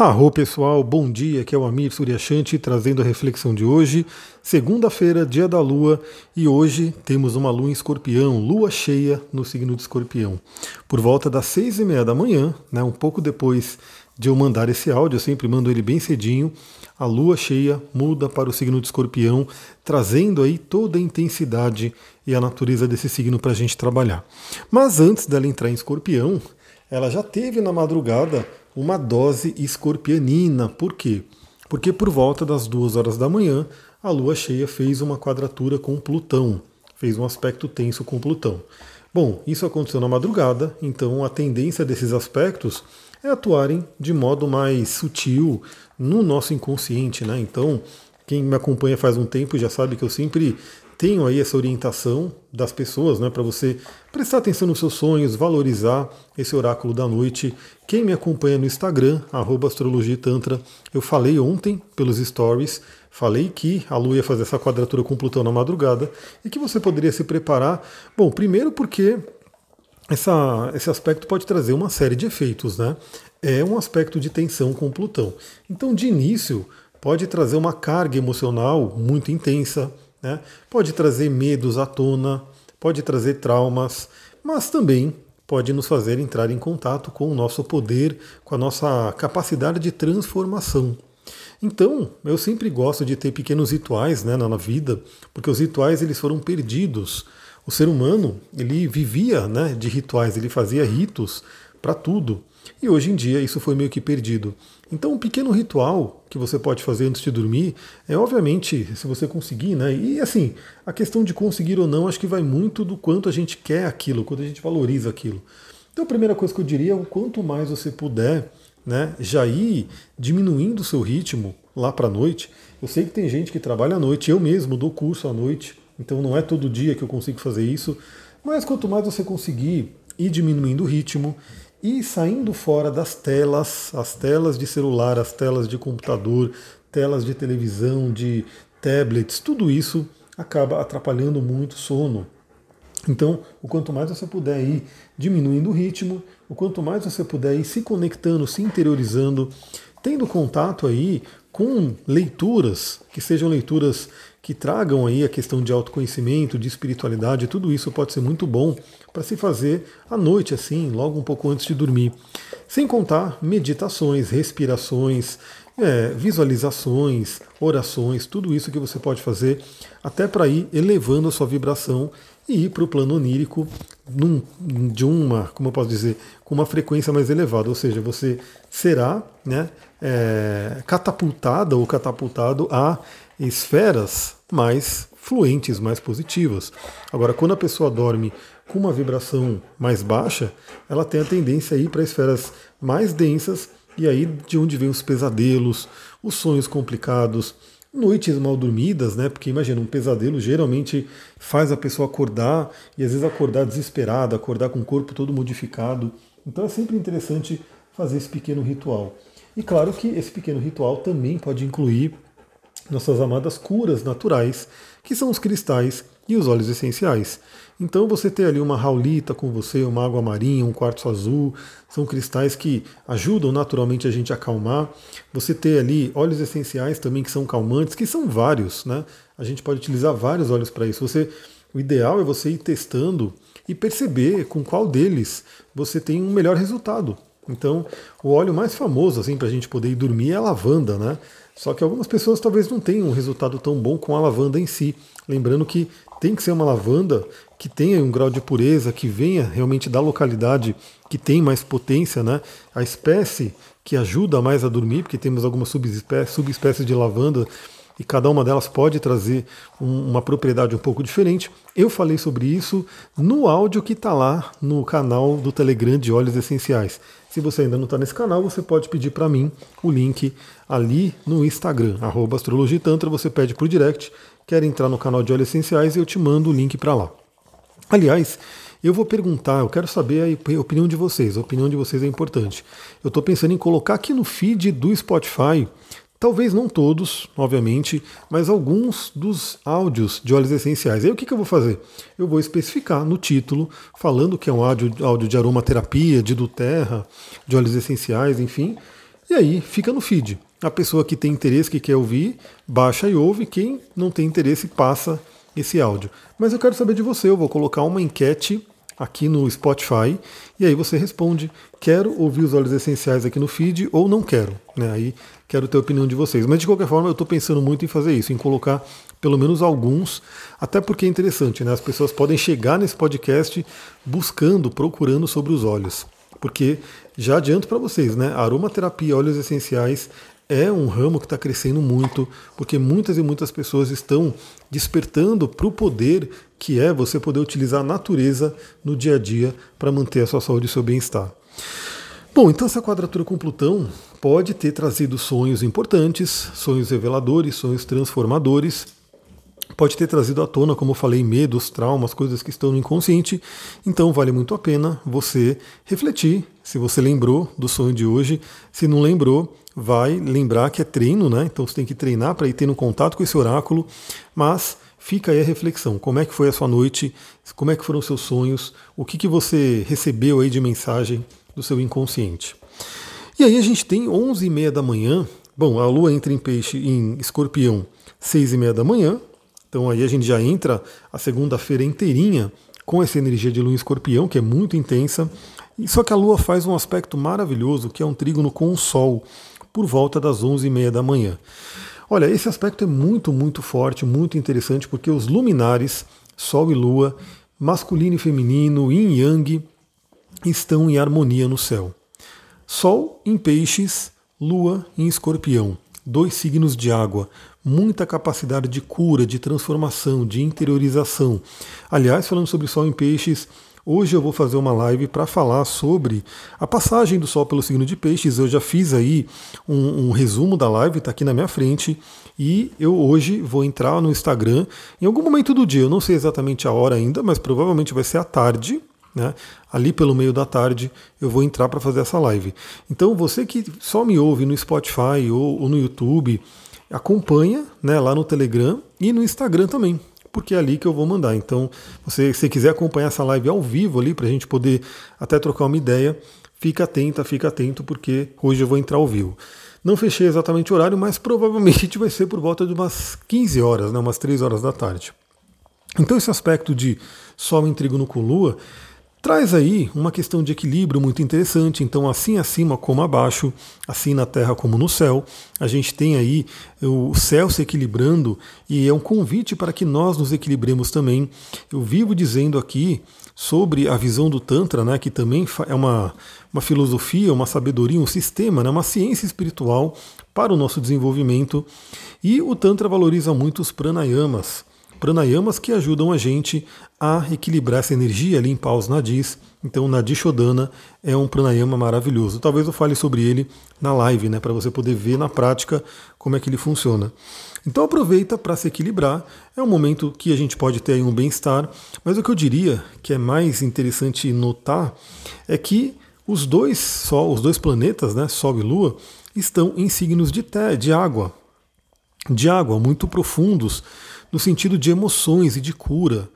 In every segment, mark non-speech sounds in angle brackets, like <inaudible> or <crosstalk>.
Arro pessoal, bom dia, aqui é o Amir Suryashanti trazendo a reflexão de hoje, segunda-feira, dia da lua, e hoje temos uma lua em escorpião, lua cheia no signo de escorpião. Por volta das seis e meia da manhã, né, um pouco depois de eu mandar esse áudio, eu sempre mando ele bem cedinho, a lua cheia muda para o signo de escorpião, trazendo aí toda a intensidade e a natureza desse signo para a gente trabalhar. Mas antes dela entrar em escorpião, ela já teve na madrugada uma dose escorpianina. Por quê? Porque por volta das duas horas da manhã, a Lua cheia fez uma quadratura com Plutão, fez um aspecto tenso com Plutão. Bom, isso aconteceu na madrugada, então a tendência desses aspectos é atuarem de modo mais sutil no nosso inconsciente, né? Então, quem me acompanha faz um tempo já sabe que eu sempre tenho aí essa orientação das pessoas, né, para você prestar atenção nos seus sonhos, valorizar esse oráculo da noite. Quem me acompanha no Instagram, @astrologitantra, eu falei ontem pelos stories, falei que a Lua ia fazer essa quadratura com Plutão na madrugada e que você poderia se preparar. Bom, primeiro porque essa, esse aspecto pode trazer uma série de efeitos, né? É um aspecto de tensão com Plutão. Então, de início, pode trazer uma carga emocional muito intensa, né? Pode trazer medos à tona, pode trazer traumas, mas também pode nos fazer entrar em contato com o nosso poder, com a nossa capacidade de transformação. Então, eu sempre gosto de ter pequenos rituais né, na vida, porque os rituais eles foram perdidos. O ser humano ele vivia né, de rituais, ele fazia ritos para tudo. E hoje em dia isso foi meio que perdido. Então, um pequeno ritual que você pode fazer antes de dormir é, obviamente, se você conseguir, né? E assim, a questão de conseguir ou não, acho que vai muito do quanto a gente quer aquilo, quanto a gente valoriza aquilo. Então, a primeira coisa que eu diria é o quanto mais você puder, né, já ir diminuindo o seu ritmo lá para a noite. Eu sei que tem gente que trabalha à noite, eu mesmo dou curso à noite, então não é todo dia que eu consigo fazer isso. Mas quanto mais você conseguir ir diminuindo o ritmo e saindo fora das telas, as telas de celular, as telas de computador, telas de televisão, de tablets, tudo isso acaba atrapalhando muito o sono. Então, o quanto mais você puder ir diminuindo o ritmo, o quanto mais você puder ir se conectando, se interiorizando, tendo contato aí com leituras, que sejam leituras que tragam aí a questão de autoconhecimento, de espiritualidade, tudo isso pode ser muito bom para se fazer à noite, assim, logo um pouco antes de dormir. Sem contar meditações, respirações, é, visualizações, orações, tudo isso que você pode fazer até para ir elevando a sua vibração e ir para o plano onírico num, de uma, como eu posso dizer, com uma frequência mais elevada, ou seja, você será né, é, catapultada ou catapultado a esferas mais fluentes, mais positivas. Agora, quando a pessoa dorme com uma vibração mais baixa, ela tem a tendência a ir para esferas mais densas e aí de onde vem os pesadelos, os sonhos complicados, noites mal dormidas, né? Porque imagina, um pesadelo geralmente faz a pessoa acordar e às vezes acordar desesperada, acordar com o corpo todo modificado. Então é sempre interessante fazer esse pequeno ritual. E claro que esse pequeno ritual também pode incluir nossas amadas curas naturais, que são os cristais e os óleos essenciais. Então você ter ali uma raulita com você, uma água marinha, um quartzo azul, são cristais que ajudam naturalmente a gente a acalmar. Você ter ali óleos essenciais também que são calmantes, que são vários, né? A gente pode utilizar vários óleos para isso. Você, o ideal é você ir testando e perceber com qual deles você tem um melhor resultado. Então, o óleo mais famoso assim para a gente poder ir dormir é a lavanda, né? Só que algumas pessoas talvez não tenham um resultado tão bom com a lavanda em si. Lembrando que tem que ser uma lavanda que tenha um grau de pureza, que venha realmente da localidade que tem mais potência, né? A espécie que ajuda mais a dormir, porque temos algumas subespécies, subespécies de lavanda e cada uma delas pode trazer um, uma propriedade um pouco diferente. Eu falei sobre isso no áudio que está lá no canal do Telegram de óleos essenciais. Se você ainda não está nesse canal, você pode pedir para mim o link ali no Instagram, astrologitantra, você pede por direct, quer entrar no canal de óleos essenciais e eu te mando o link para lá. Aliás, eu vou perguntar, eu quero saber a opinião de vocês, a opinião de vocês é importante. Eu estou pensando em colocar aqui no feed do Spotify Talvez não todos, obviamente, mas alguns dos áudios de óleos essenciais. Aí o que, que eu vou fazer? Eu vou especificar no título, falando que é um áudio, áudio de aromaterapia, de Duterra, de óleos essenciais, enfim. E aí fica no feed. A pessoa que tem interesse, que quer ouvir, baixa e ouve. Quem não tem interesse, passa esse áudio. Mas eu quero saber de você. Eu vou colocar uma enquete aqui no Spotify e aí você responde: quero ouvir os óleos essenciais aqui no feed ou não quero. Né? Aí quero ter a opinião de vocês. Mas de qualquer forma, eu estou pensando muito em fazer isso, em colocar pelo menos alguns, até porque é interessante, né? As pessoas podem chegar nesse podcast buscando, procurando sobre os óleos. Porque já adianto para vocês, né? Aromaterapia, óleos essenciais é um ramo que está crescendo muito, porque muitas e muitas pessoas estão despertando para o poder que é você poder utilizar a natureza no dia a dia para manter a sua saúde e seu bem-estar. Bom, então essa quadratura com Plutão pode ter trazido sonhos importantes, sonhos reveladores, sonhos transformadores, pode ter trazido à tona, como eu falei, medos, traumas, coisas que estão no inconsciente. Então vale muito a pena você refletir se você lembrou do sonho de hoje. Se não lembrou, vai lembrar que é treino, né? Então você tem que treinar para ir tendo contato com esse oráculo. Mas fica aí a reflexão: como é que foi a sua noite? Como é que foram os seus sonhos? O que, que você recebeu aí de mensagem do seu inconsciente? E aí a gente tem 11 e meia da manhã. Bom, a Lua entra em peixe em escorpião 6 e meia da manhã, então aí a gente já entra a segunda-feira inteirinha com essa energia de lua em escorpião, que é muito intensa. Só que a lua faz um aspecto maravilhoso, que é um trígono com o sol, por volta das 11h30 da manhã. Olha, esse aspecto é muito, muito forte, muito interessante, porque os luminares, Sol e Lua, masculino e feminino, yin e yang, estão em harmonia no céu. Sol em peixes, Lua em escorpião, dois signos de água, muita capacidade de cura, de transformação, de interiorização. Aliás, falando sobre Sol em Peixes, hoje eu vou fazer uma live para falar sobre a passagem do Sol pelo signo de Peixes. Eu já fiz aí um, um resumo da live, está aqui na minha frente. E eu hoje vou entrar no Instagram em algum momento do dia, eu não sei exatamente a hora ainda, mas provavelmente vai ser à tarde, né? Ali pelo meio da tarde eu vou entrar para fazer essa live. Então você que só me ouve no Spotify ou, ou no YouTube, acompanha né, lá no Telegram e no Instagram também, porque é ali que eu vou mandar. Então, você, se quiser acompanhar essa live ao vivo ali, para a gente poder até trocar uma ideia, fica atenta, fica atento, porque hoje eu vou entrar ao vivo. Não fechei exatamente o horário, mas provavelmente <laughs> vai ser por volta de umas 15 horas, né, umas 3 horas da tarde. Então, esse aspecto de Sol em trígono com Lua traz aí uma questão de equilíbrio muito interessante. Então, assim acima como abaixo, assim na Terra como no céu, a gente tem aí o céu se equilibrando e é um convite para que nós nos equilibremos também. Eu vivo dizendo aqui sobre a visão do Tantra, né, que também é uma, uma filosofia, uma sabedoria, um sistema, né, uma ciência espiritual para o nosso desenvolvimento. E o Tantra valoriza muito os pranayamas pranayamas que ajudam a gente a equilibrar essa energia, limpar os nadis. Então, o Nadi Shodana é um pranayama maravilhoso. Talvez eu fale sobre ele na live, né, para você poder ver na prática como é que ele funciona. Então, aproveita para se equilibrar. É um momento que a gente pode ter um bem-estar, mas o que eu diria que é mais interessante notar é que os dois Sol, os dois planetas, né, Sol e Lua, estão em signos de, té, de água, de água muito profundos no sentido de emoções e de cura.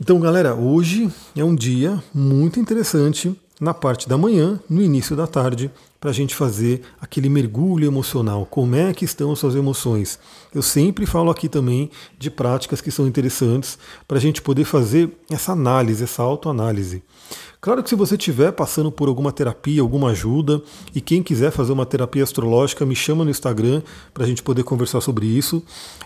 Então, galera, hoje é um dia muito interessante na parte da manhã, no início da tarde, para a gente fazer aquele mergulho emocional. Como é que estão as suas emoções? Eu sempre falo aqui também de práticas que são interessantes para a gente poder fazer essa análise, essa autoanálise. Claro que se você estiver passando por alguma terapia, alguma ajuda, e quem quiser fazer uma terapia astrológica, me chama no Instagram para a gente poder conversar sobre isso.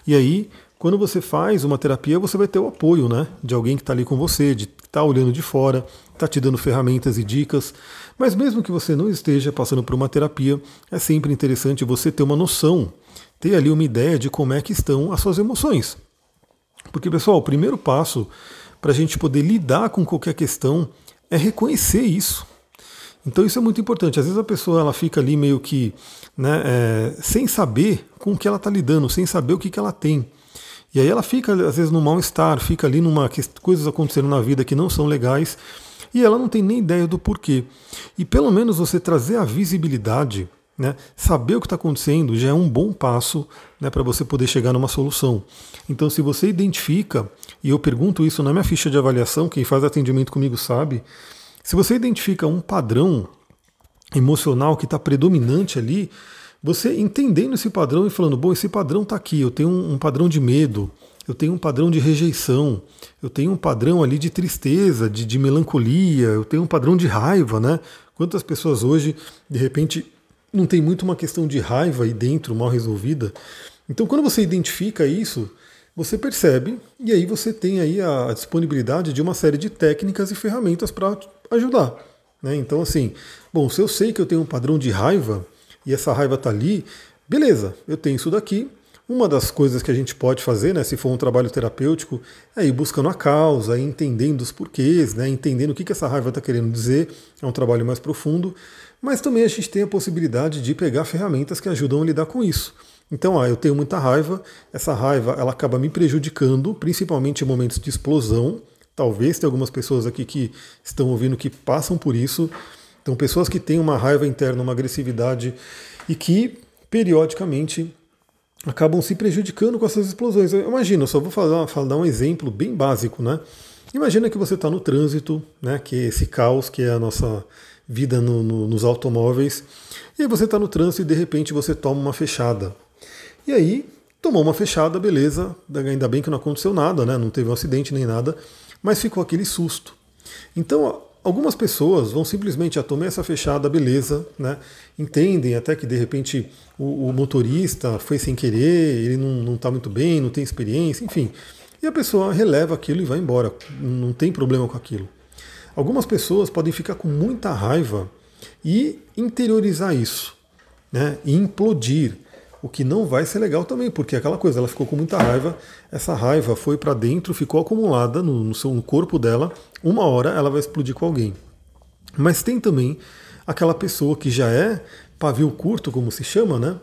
E aí quando você faz uma terapia, você vai ter o apoio né, de alguém que está ali com você, de que está olhando de fora, está te dando ferramentas e dicas. Mas mesmo que você não esteja passando por uma terapia, é sempre interessante você ter uma noção, ter ali uma ideia de como é que estão as suas emoções. Porque, pessoal, o primeiro passo para a gente poder lidar com qualquer questão é reconhecer isso. Então isso é muito importante. Às vezes a pessoa ela fica ali meio que né, é, sem saber com o que ela está lidando, sem saber o que, que ela tem. E aí ela fica, às vezes, no mal-estar, fica ali numa coisas acontecendo na vida que não são legais, e ela não tem nem ideia do porquê. E pelo menos você trazer a visibilidade, né, saber o que está acontecendo, já é um bom passo né, para você poder chegar numa solução. Então, se você identifica, e eu pergunto isso na minha ficha de avaliação, quem faz atendimento comigo sabe, se você identifica um padrão emocional que está predominante ali, você entendendo esse padrão e falando, bom, esse padrão está aqui, eu tenho um, padrão de medo, eu tenho um padrão de rejeição, eu tenho um padrão ali de tristeza, de, de melancolia, eu tenho um padrão de raiva, né? Quantas pessoas hoje, de repente, não tem muito uma questão de raiva aí dentro, mal resolvida. Então, quando você identifica isso, você percebe e aí você tem aí a disponibilidade de uma série de técnicas e ferramentas para ajudar. Né? Então, assim, bom, se eu sei que eu tenho um padrão de raiva e essa raiva está ali, beleza, eu tenho isso daqui. Uma das coisas que a gente pode fazer, né, se for um trabalho terapêutico, é ir buscando a causa, entendendo os porquês, né, entendendo o que, que essa raiva está querendo dizer. É um trabalho mais profundo. Mas também a gente tem a possibilidade de pegar ferramentas que ajudam a lidar com isso. Então, ah, eu tenho muita raiva, essa raiva ela acaba me prejudicando, principalmente em momentos de explosão. Talvez tenha algumas pessoas aqui que estão ouvindo que passam por isso. Então, pessoas que têm uma raiva interna, uma agressividade e que periodicamente acabam se prejudicando com essas explosões. Imagina, eu só vou falar, falar, dar um exemplo bem básico, né? Imagina que você está no trânsito, né? Que é esse caos que é a nossa vida no, no, nos automóveis. E aí você está no trânsito e de repente você toma uma fechada. E aí, tomou uma fechada, beleza, ainda bem que não aconteceu nada, né? Não teve um acidente nem nada, mas ficou aquele susto. Então, algumas pessoas vão simplesmente a ah, tomar essa fechada, beleza, né? Entendem até que de repente o, o motorista foi sem querer, ele não está muito bem, não tem experiência, enfim. E a pessoa releva aquilo e vai embora, não tem problema com aquilo. Algumas pessoas podem ficar com muita raiva e interiorizar isso, né? E implodir o que não vai ser legal também, porque aquela coisa, ela ficou com muita raiva, essa raiva foi para dentro, ficou acumulada no, no, seu, no corpo dela, uma hora ela vai explodir com alguém. Mas tem também aquela pessoa que já é pavio curto, como se chama, né?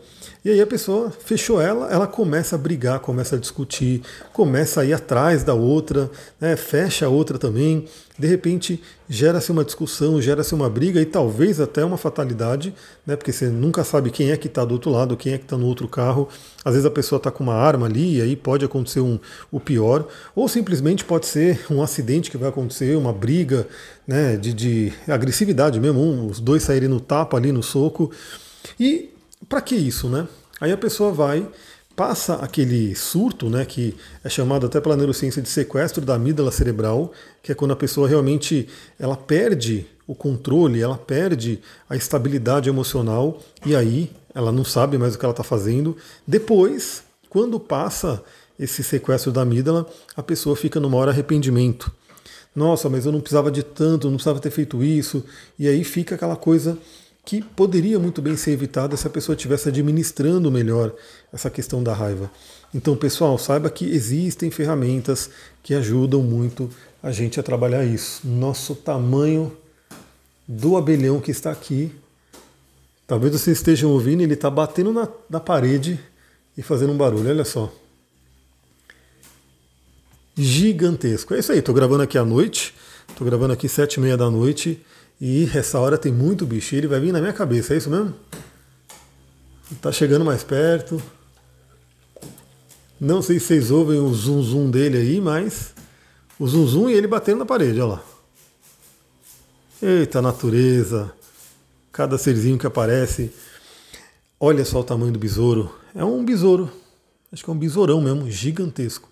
E aí a pessoa fechou ela, ela começa a brigar, começa a discutir, começa a ir atrás da outra, né, fecha a outra também. De repente gera-se uma discussão, gera-se uma briga e talvez até uma fatalidade, né, porque você nunca sabe quem é que está do outro lado, quem é que está no outro carro. Às vezes a pessoa está com uma arma ali e aí pode acontecer um, o pior, ou simplesmente pode ser um acidente que vai acontecer, uma briga né, de, de agressividade mesmo, um, os dois saírem no tapa ali, no soco. E para que isso, né? Aí a pessoa vai, passa aquele surto, né, que é chamado até pela neurociência de sequestro da amígdala cerebral, que é quando a pessoa realmente ela perde o controle, ela perde a estabilidade emocional e aí ela não sabe mais o que ela está fazendo. Depois, quando passa esse sequestro da amígdala, a pessoa fica no maior arrependimento. Nossa, mas eu não precisava de tanto, não precisava ter feito isso. E aí fica aquela coisa que poderia muito bem ser evitada se a pessoa estivesse administrando melhor essa questão da raiva. Então, pessoal, saiba que existem ferramentas que ajudam muito a gente a trabalhar isso. Nosso tamanho do abelhão que está aqui. Talvez vocês estejam ouvindo, ele está batendo na, na parede e fazendo um barulho, olha só. Gigantesco. É isso aí, estou gravando aqui à noite, estou gravando aqui sete e meia da noite. E essa hora tem muito bicho, ele vai vir na minha cabeça, é isso mesmo? Tá chegando mais perto. Não sei se vocês ouvem o zum zum dele aí, mas o zum zum e ele batendo na parede, olha lá. Eita natureza, cada serzinho que aparece. Olha só o tamanho do besouro. É um besouro, acho que é um besourão mesmo, gigantesco.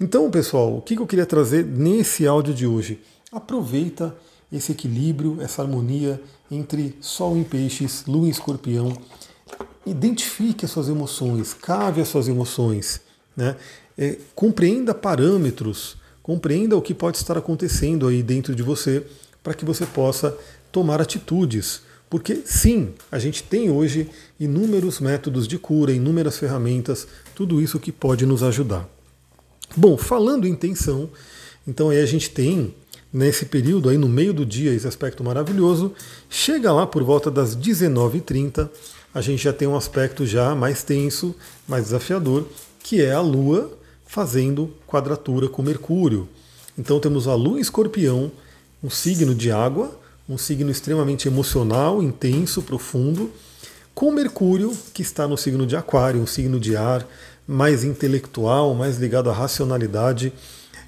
Então, pessoal, o que eu queria trazer nesse áudio de hoje? Aproveita esse equilíbrio, essa harmonia entre Sol em Peixes, Lua em Escorpião. Identifique as suas emoções, cave as suas emoções, né? É, compreenda parâmetros, compreenda o que pode estar acontecendo aí dentro de você para que você possa tomar atitudes. Porque sim, a gente tem hoje inúmeros métodos de cura, inúmeras ferramentas, tudo isso que pode nos ajudar. Bom, falando em tensão, então aí a gente tem nesse período, aí no meio do dia, esse aspecto maravilhoso. Chega lá por volta das 19h30, a gente já tem um aspecto já mais tenso, mais desafiador, que é a Lua fazendo quadratura com Mercúrio. Então temos a Lua em Escorpião, um signo de água, um signo extremamente emocional, intenso, profundo, com Mercúrio, que está no signo de Aquário, um signo de ar, mais intelectual, mais ligado à racionalidade.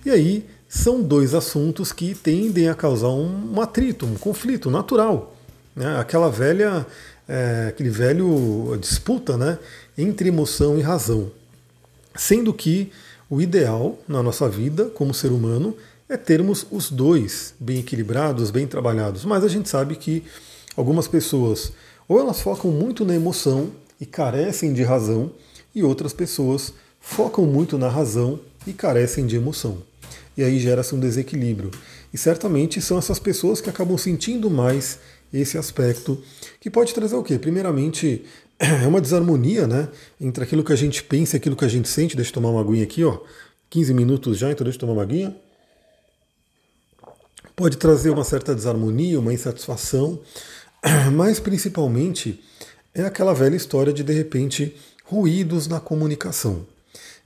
E aí são dois assuntos que tendem a causar um atrito, um conflito natural. né? aquela velha, é, aquele velho disputa né? entre emoção e razão. Sendo que o ideal na nossa vida, como ser humano, é termos os dois bem equilibrados, bem trabalhados. Mas a gente sabe que algumas pessoas ou elas focam muito na emoção e carecem de razão, e outras pessoas focam muito na razão e carecem de emoção. E aí gera-se um desequilíbrio. E certamente são essas pessoas que acabam sentindo mais esse aspecto, que pode trazer o quê? Primeiramente, <clears throat> é uma desarmonia né, entre aquilo que a gente pensa e aquilo que a gente sente. Deixa eu tomar uma aguinha aqui, ó. 15 minutos já, então deixa eu tomar uma aguinha. Pode trazer uma certa desarmonia, uma insatisfação, <clears throat> mas principalmente é aquela velha história de de repente ruídos na comunicação.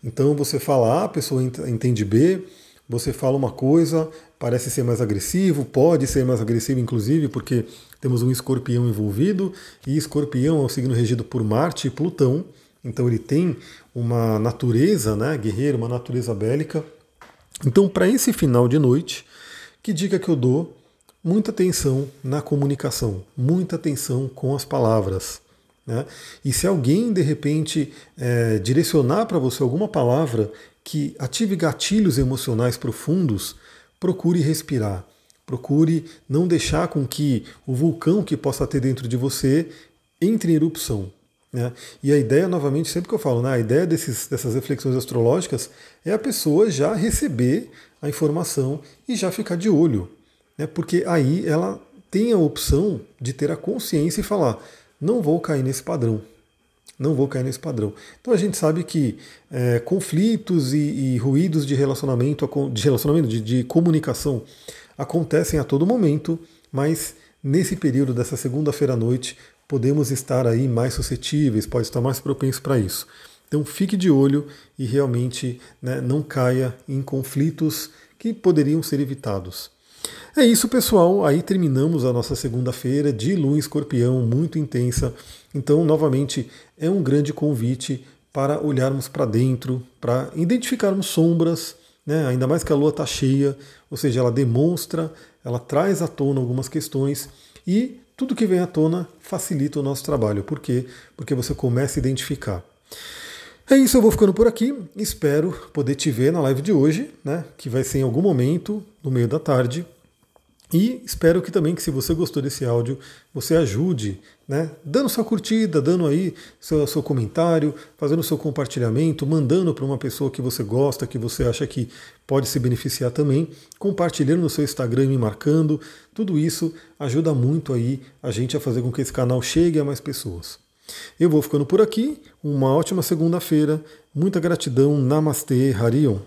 Então você fala A, a pessoa entende B, você fala uma coisa, parece ser mais agressivo, pode ser mais agressivo, inclusive, porque temos um escorpião envolvido, e escorpião é um signo regido por Marte e Plutão, então ele tem uma natureza né, guerreira, uma natureza bélica. Então, para esse final de noite, que dica que eu dou? Muita atenção na comunicação, muita atenção com as palavras. Né? E se alguém, de repente, é, direcionar para você alguma palavra que ative gatilhos emocionais profundos, procure respirar. Procure não deixar com que o vulcão que possa ter dentro de você entre em erupção. Né? E a ideia, novamente, sempre que eu falo, né, a ideia desses, dessas reflexões astrológicas é a pessoa já receber a informação e já ficar de olho. Né? Porque aí ela tem a opção de ter a consciência e falar: não vou cair nesse padrão. Não vou cair nesse padrão. Então a gente sabe que é, conflitos e, e, ruídos de relacionamento, de relacionamento, de, de comunicação, acontecem a todo momento, mas nesse período dessa segunda-feira à noite podemos estar aí mais suscetíveis, pode estar mais propenso para isso. Então fique de olho e realmente né, não caia em conflitos que poderiam ser evitados. É isso, pessoal. Aí terminamos a nossa segunda-feira de lua escorpião muito intensa. Então, novamente, é um grande convite para olharmos para dentro, para identificarmos sombras, né? ainda mais que a lua está cheia, ou seja, ela demonstra, ela traz à tona algumas questões e tudo que vem à tona facilita o nosso trabalho. Por quê? Porque você começa a identificar. É isso, eu vou ficando por aqui. Espero poder te ver na live de hoje, né? Que vai ser em algum momento, no meio da tarde. E espero que também que se você gostou desse áudio, você ajude, né? Dando sua curtida, dando aí seu, seu comentário, fazendo seu compartilhamento, mandando para uma pessoa que você gosta, que você acha que pode se beneficiar também, compartilhando no seu Instagram e me marcando. Tudo isso ajuda muito aí a gente a fazer com que esse canal chegue a mais pessoas. Eu vou ficando por aqui. Uma ótima segunda-feira. Muita gratidão. Namastê, Harion.